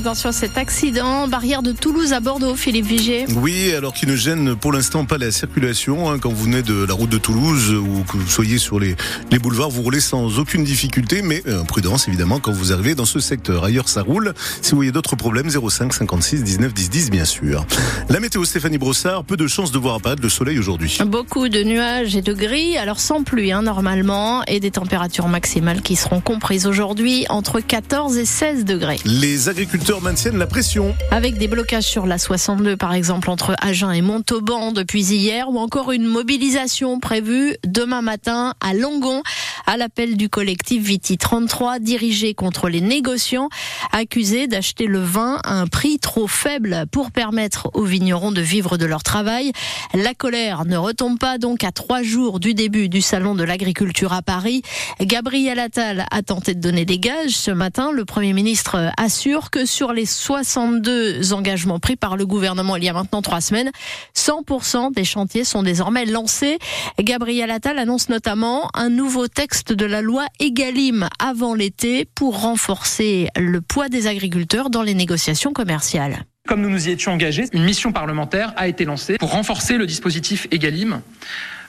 Attention, cet accident, barrière de Toulouse à Bordeaux, Philippe Vigier. Oui, alors qui ne gêne pour l'instant pas la circulation. Hein, quand vous venez de la route de Toulouse ou que vous soyez sur les, les boulevards, vous roulez sans aucune difficulté, mais euh, prudence évidemment quand vous arrivez dans ce secteur. Ailleurs, ça roule. Si vous voyez d'autres problèmes, 05 56 19 10 10 bien sûr. La météo Stéphanie Brossard, peu de chances de voir apparaître le soleil aujourd'hui. Beaucoup de nuages et de gris, alors sans pluie hein, normalement, et des températures maximales qui seront comprises aujourd'hui entre 14 et 16 degrés. Les agriculteurs maintiennent la pression. Avec des blocages sur la 62 par exemple entre Agen et Montauban depuis hier ou encore une mobilisation prévue demain matin à Longon à l'appel du collectif Viti 33 dirigé contre les négociants accusés d'acheter le vin à un prix trop faible pour permettre aux vignerons de vivre de leur travail. La colère ne retombe pas donc à trois jours du début du salon de l'agriculture à Paris. Gabriel Attal a tenté de donner des gages ce matin. Le Premier ministre assure que sur les 62 engagements pris par le gouvernement il y a maintenant trois semaines, 100% des chantiers sont désormais lancés. Gabriel Attal annonce notamment un nouveau texte de la loi Egalim avant l'été pour renforcer le poids des agriculteurs dans les négociations commerciales. Comme nous nous y étions engagés, une mission parlementaire a été lancée pour renforcer le dispositif Egalim.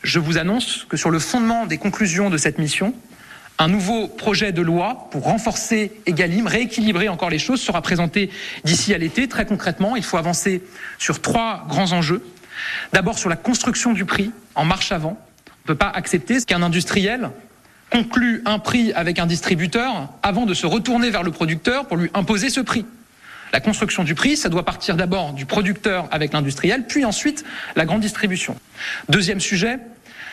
Je vous annonce que sur le fondement des conclusions de cette mission, un nouveau projet de loi pour renforcer Egalim, rééquilibrer encore les choses, sera présenté d'ici à l'été. Très concrètement, il faut avancer sur trois grands enjeux. D'abord sur la construction du prix en marche avant. On ne peut pas accepter qu'un industriel conclue un prix avec un distributeur avant de se retourner vers le producteur pour lui imposer ce prix. La construction du prix, ça doit partir d'abord du producteur avec l'industriel, puis ensuite la grande distribution. Deuxième sujet,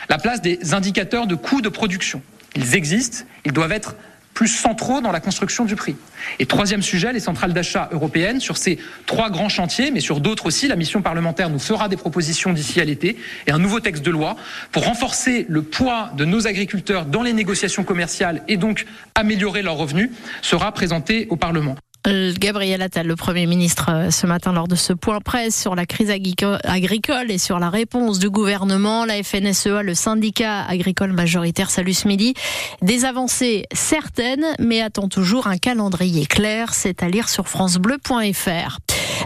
la place des indicateurs de coûts de production. Ils existent, ils doivent être plus centraux dans la construction du prix. Et troisième sujet, les centrales d'achat européennes. Sur ces trois grands chantiers, mais sur d'autres aussi, la mission parlementaire nous fera des propositions d'ici à l'été et un nouveau texte de loi pour renforcer le poids de nos agriculteurs dans les négociations commerciales et donc améliorer leurs revenus sera présenté au Parlement. Gabriel Attal, le Premier ministre, euh, ce matin lors de ce point presse sur la crise agricole et sur la réponse du gouvernement, la FNSEA, le syndicat agricole majoritaire, salue ce midi. Des avancées certaines, mais attend toujours un calendrier clair. C'est à lire sur francebleu.fr.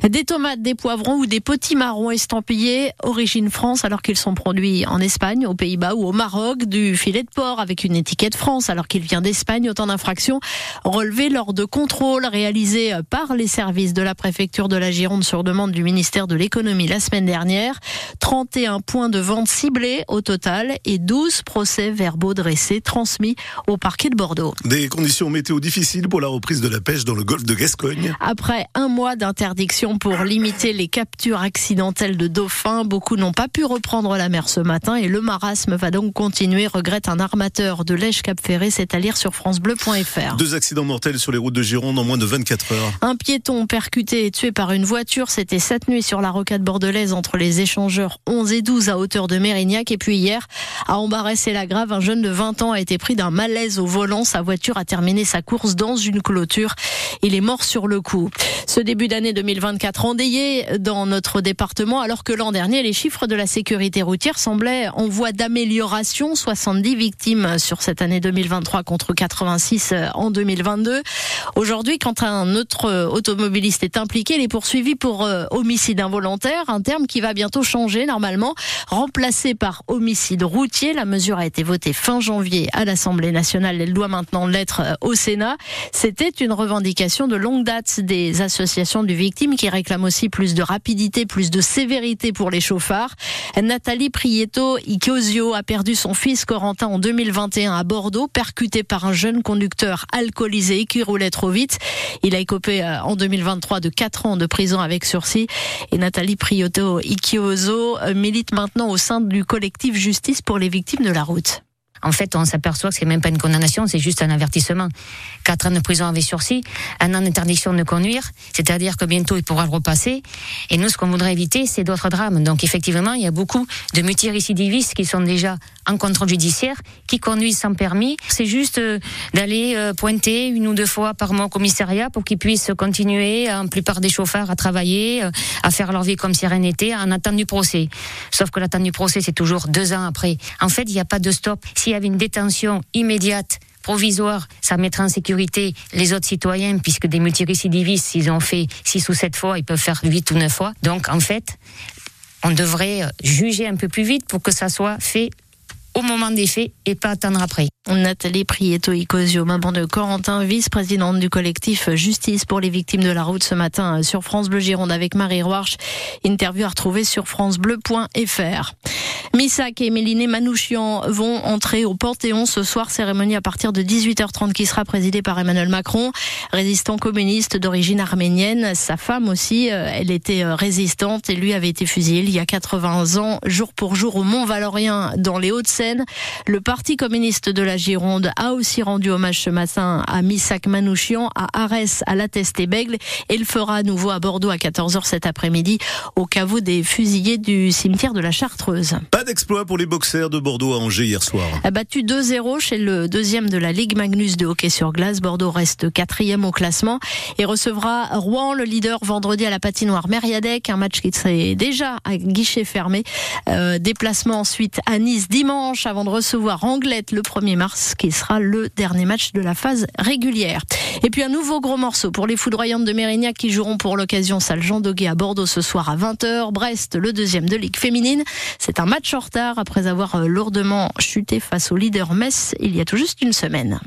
Des tomates, des poivrons ou des petits marrons estampillés origine France alors qu'ils sont produits en Espagne, aux Pays-Bas ou au Maroc, du filet de porc avec une étiquette France alors qu'il vient d'Espagne, autant d'infractions relevées lors de contrôles réalisés par les services de la préfecture de la Gironde sur demande du ministère de l'économie la semaine dernière. 31 points de vente ciblés au total et 12 procès verbaux dressés transmis au parquet de Bordeaux. Des conditions météo difficiles pour la reprise de la pêche dans le golfe de Gascogne. Après un mois d'interdiction pour limiter les captures accidentelles de dauphins. Beaucoup n'ont pas pu reprendre la mer ce matin et le marasme va donc continuer, regrette un armateur de l'Èche Cap Ferré. C'est à lire sur FranceBleu.fr. Deux accidents mortels sur les routes de Gironde en moins de 24 heures. Un piéton percuté et tué par une voiture. C'était cette nuit sur la rocade bordelaise entre les échangeurs 11 et 12 à hauteur de Mérignac. Et puis hier, à Embarras et la Grave, un jeune de 20 ans a été pris d'un malaise au volant. Sa voiture a terminé sa course dans une clôture. Il est mort sur le coup. Ce début d'année 2024 endeuillés dans notre département, alors que l'an dernier, les chiffres de la sécurité routière semblaient en voie d'amélioration. 70 victimes sur cette année 2023 contre 86 en 2022. Aujourd'hui, quand un autre automobiliste est impliqué, il est poursuivi pour euh, homicide involontaire, un terme qui va bientôt changer normalement, remplacé par homicide routier. La mesure a été votée fin janvier à l'Assemblée nationale. Elle doit maintenant l'être euh, au Sénat. C'était une revendication de longue date des associations de victimes qui réclame aussi plus de rapidité, plus de sévérité pour les chauffards. Nathalie Prieto Icosio a perdu son fils Corentin en 2021 à Bordeaux, percuté par un jeune conducteur alcoolisé qui roulait trop vite. Il a écopé euh, en 2023 de 4 ans de prison avec sursis. Et Nathalie Prieto Icosio euh, milite maintenant au sein du collectif Justice pour les victimes de la route en fait, on s'aperçoit que c'est même pas une condamnation, c'est juste un avertissement. Quatre ans de prison avec sursis, un an d'interdiction de conduire, c'est-à-dire que bientôt il pourra le repasser. Et nous, ce qu'on voudrait éviter, c'est d'autres drames. Donc, effectivement, il y a beaucoup de multirécidivistes qui sont déjà en contrôle judiciaire, qui conduisent sans permis. C'est juste euh, d'aller euh, pointer une ou deux fois par mois au commissariat pour qu'ils puissent continuer, en plupart des chauffeurs, à travailler, euh, à faire leur vie comme si rien n'était, en attendant du procès. Sauf que l'attente du procès, c'est toujours deux ans après. En fait, il n'y a pas de stop. Si y avait une détention immédiate provisoire, ça mettra en sécurité les autres citoyens, puisque des multirécidivistes, s'ils ont fait six ou sept fois, ils peuvent faire huit ou neuf fois. Donc, en fait, on devrait juger un peu plus vite pour que ça soit fait au moment des faits et pas attendre après. Nathalie Prieto Icosio, maman de Corentin, vice-présidente du collectif Justice pour les victimes de la route ce matin sur France Bleu Gironde avec Marie Roarch. Interview à retrouver sur francebleu.fr. Missak et Méliné Manouchian vont entrer au Panthéon ce soir, cérémonie à partir de 18h30 qui sera présidée par Emmanuel Macron, résistant communiste d'origine arménienne. Sa femme aussi, euh, elle était euh, résistante et lui avait été fusillé il y a 80 ans, jour pour jour au Mont-Valorien dans les Hauts-de-Seine. Le Parti communiste de la Gironde a aussi rendu hommage ce matin à Missak Manouchian, à Arès, à La Teste-et-Bègle et le fera à nouveau à Bordeaux à 14h cet après-midi au caveau des fusillés du cimetière de la Chartreuse. Pas d'exploit pour les boxers de Bordeaux à Angers hier soir. Battu 2-0 chez le deuxième de la Ligue Magnus de hockey sur glace. Bordeaux reste quatrième au classement et recevra Rouen, le leader, vendredi à la patinoire Mériadec. Un match qui serait déjà à guichet fermé. Euh, déplacement ensuite à Nice avant de recevoir Anglette le 1er mars qui sera le dernier match de la phase régulière. Et puis un nouveau gros morceau pour les foudroyantes de Mérignac qui joueront pour l'occasion salle Jean Doguet à Bordeaux ce soir à 20h. Brest, le deuxième de Ligue féminine. C'est un match en retard après avoir lourdement chuté face au leader Metz il y a tout juste une semaine.